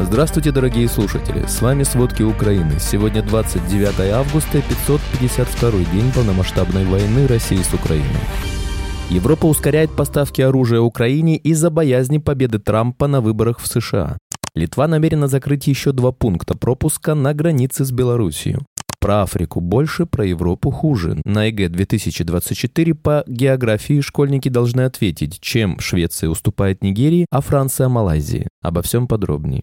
Здравствуйте, дорогие слушатели! С вами «Сводки Украины». Сегодня 29 августа, 552 день полномасштабной войны России с Украиной. Европа ускоряет поставки оружия Украине из-за боязни победы Трампа на выборах в США. Литва намерена закрыть еще два пункта пропуска на границе с Белоруссией. Про Африку больше, про Европу хуже. На ЕГЭ 2024 по географии школьники должны ответить, чем Швеция уступает Нигерии, а Франция – Малайзии. Обо всем подробнее.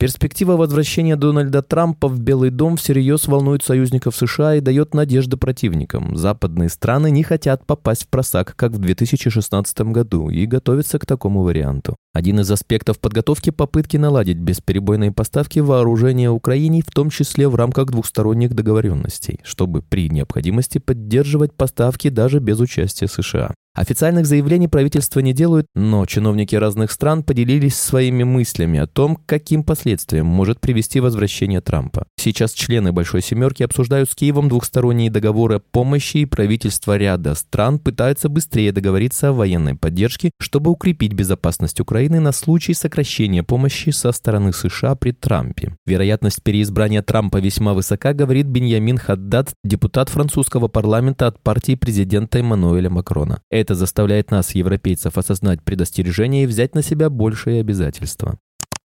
Перспектива возвращения Дональда Трампа в Белый дом всерьез волнует союзников США и дает надежды противникам. Западные страны не хотят попасть в просак, как в 2016 году, и готовятся к такому варианту. Один из аспектов подготовки – попытки наладить бесперебойные поставки вооружения Украине, в том числе в рамках двухсторонних договоренностей, чтобы при необходимости поддерживать поставки даже без участия США. Официальных заявлений правительство не делают, но чиновники разных стран поделились своими мыслями о том, каким последствиям может привести возвращение Трампа. Сейчас члены Большой Семерки обсуждают с Киевом двухсторонние договоры о помощи, и правительство ряда стран пытаются быстрее договориться о военной поддержке, чтобы укрепить безопасность Украины на случай сокращения помощи со стороны США при Трампе. Вероятность переизбрания Трампа весьма высока, говорит Беньямин Хаддад, депутат французского парламента от партии президента Эммануэля Макрона. Заставляет нас, европейцев, осознать предостережение и взять на себя большие обязательства.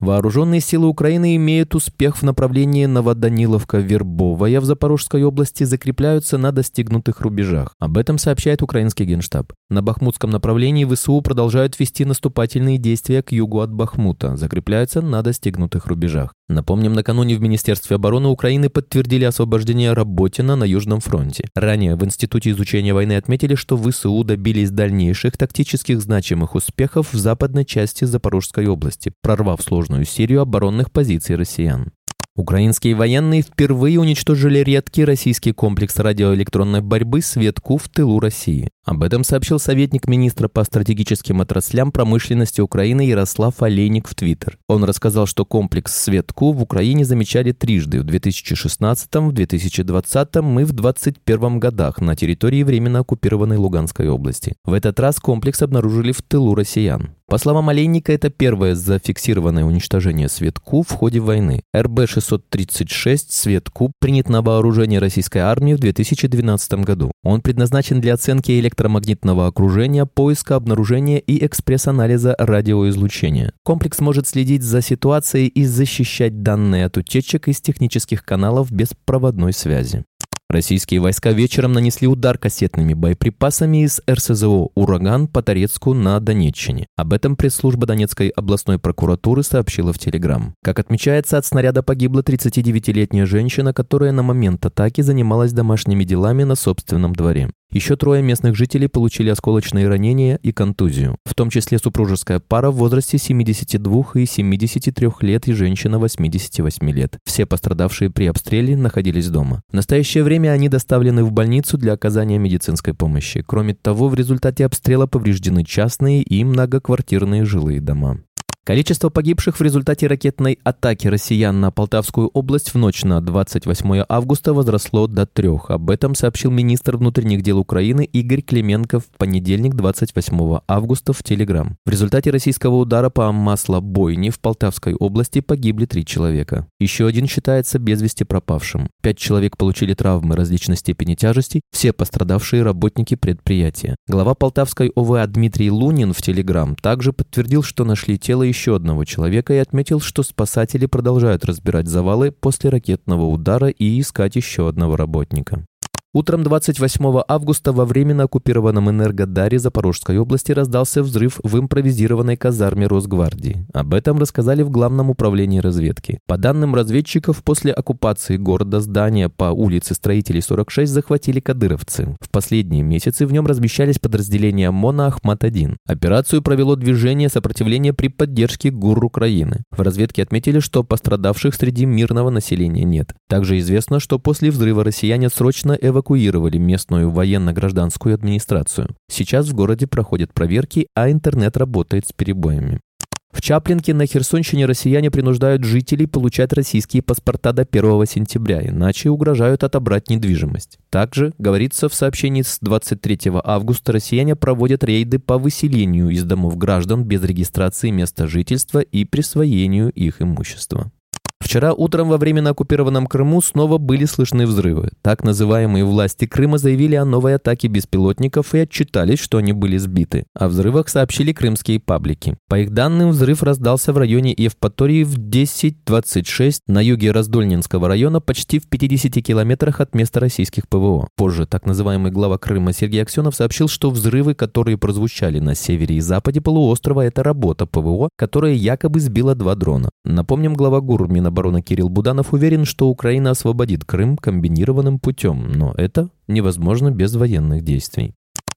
Вооруженные силы Украины имеют успех в направлении Новоданиловка-Вербовая в Запорожской области, закрепляются на достигнутых рубежах. Об этом сообщает украинский генштаб. На Бахмутском направлении ВСУ продолжают вести наступательные действия к югу от Бахмута, закрепляются на достигнутых рубежах. Напомним, накануне в Министерстве обороны Украины подтвердили освобождение Работина на Южном фронте. Ранее в Институте изучения войны отметили, что ВСУ добились дальнейших тактических значимых успехов в западной части Запорожской области, прорвав сложную серию оборонных позиций россиян. Украинские военные впервые уничтожили редкий российский комплекс радиоэлектронной борьбы «Светку» в тылу России. Об этом сообщил советник министра по стратегическим отраслям промышленности Украины Ярослав Олейник в Твиттер. Он рассказал, что комплекс «Светку» в Украине замечали трижды в 2016, в 2020 и в 2021 годах на территории временно оккупированной Луганской области. В этот раз комплекс обнаружили в тылу россиян. По словам Олейника, это первое зафиксированное уничтожение Светку в ходе войны. РБ-636 Светку принят на вооружение российской армии в 2012 году. Он предназначен для оценки электромагнитного окружения, поиска, обнаружения и экспресс-анализа радиоизлучения. Комплекс может следить за ситуацией и защищать данные от утечек из технических каналов беспроводной связи. Российские войска вечером нанесли удар кассетными боеприпасами из РСЗО «Ураган» по Торецку на Донеччине. Об этом пресс-служба Донецкой областной прокуратуры сообщила в Телеграм. Как отмечается, от снаряда погибла 39-летняя женщина, которая на момент атаки занималась домашними делами на собственном дворе. Еще трое местных жителей получили осколочные ранения и контузию, в том числе супружеская пара в возрасте 72 и 73 лет и женщина 88 лет. Все пострадавшие при обстреле находились дома. В настоящее время они доставлены в больницу для оказания медицинской помощи. Кроме того, в результате обстрела повреждены частные и многоквартирные жилые дома. Количество погибших в результате ракетной атаки россиян на Полтавскую область в ночь на 28 августа возросло до трех. Об этом сообщил министр внутренних дел Украины Игорь Клименко в понедельник 28 августа в Телеграм. В результате российского удара по маслобойне в Полтавской области погибли три человека. Еще один считается без вести пропавшим. Пять человек получили травмы различной степени тяжести, все пострадавшие работники предприятия. Глава Полтавской ОВА Дмитрий Лунин в Телеграм также подтвердил, что нашли тело еще одного человека и отметил, что спасатели продолжают разбирать завалы после ракетного удара и искать еще одного работника. Утром 28 августа во временно оккупированном Энергодаре Запорожской области раздался взрыв в импровизированной казарме Росгвардии. Об этом рассказали в Главном управлении разведки. По данным разведчиков, после оккупации города здания по улице Строителей 46 захватили кадыровцы. В последние месяцы в нем размещались подразделения МОНа Ахмат-1. Операцию провело движение сопротивления при поддержке ГУР Украины. В разведке отметили, что пострадавших среди мирного населения нет. Также известно, что после взрыва россияне срочно эвакуировали эвакуировали местную военно-гражданскую администрацию. Сейчас в городе проходят проверки, а интернет работает с перебоями. В Чаплинке на Херсонщине россияне принуждают жителей получать российские паспорта до 1 сентября, иначе угрожают отобрать недвижимость. Также, говорится в сообщении с 23 августа, россияне проводят рейды по выселению из домов граждан без регистрации места жительства и присвоению их имущества. Вчера утром во время на оккупированном Крыму снова были слышны взрывы. Так называемые власти Крыма заявили о новой атаке беспилотников и отчитались, что они были сбиты. О взрывах сообщили крымские паблики. По их данным, взрыв раздался в районе Евпатории в 10.26 на юге Раздольнинского района, почти в 50 километрах от места российских ПВО. Позже так называемый глава Крыма Сергей Аксенов сообщил, что взрывы, которые прозвучали на севере и западе полуострова, это работа ПВО, которая якобы сбила два дрона. Напомним, глава ГУР обороны Кирилл Буданов уверен, что Украина освободит Крым комбинированным путем, но это невозможно без военных действий.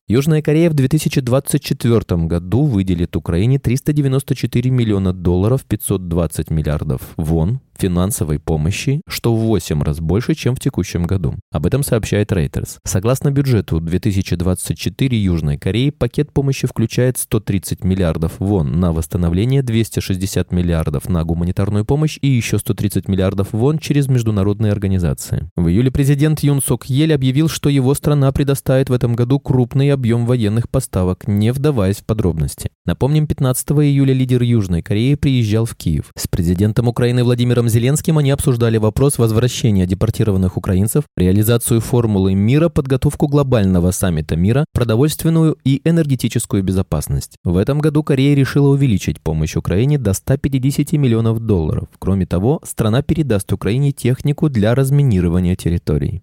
Южная Корея в 2024 году выделит Украине 394 миллиона долларов 520 миллиардов вон финансовой помощи, что в 8 раз больше, чем в текущем году. Об этом сообщает Reuters. Согласно бюджету 2024 Южной Кореи, пакет помощи включает 130 миллиардов вон на восстановление, 260 миллиардов на гуманитарную помощь и еще 130 миллиардов вон через международные организации. В июле президент Юн Сок Ель объявил, что его страна предоставит в этом году крупный объем военных поставок, не вдаваясь в подробности. Напомним, 15 июля лидер Южной Кореи приезжал в Киев. С президентом Украины Владимиром Владимиром Зеленским они обсуждали вопрос возвращения депортированных украинцев, реализацию формулы мира, подготовку глобального саммита мира, продовольственную и энергетическую безопасность. В этом году Корея решила увеличить помощь Украине до 150 миллионов долларов. Кроме того, страна передаст Украине технику для разминирования территорий.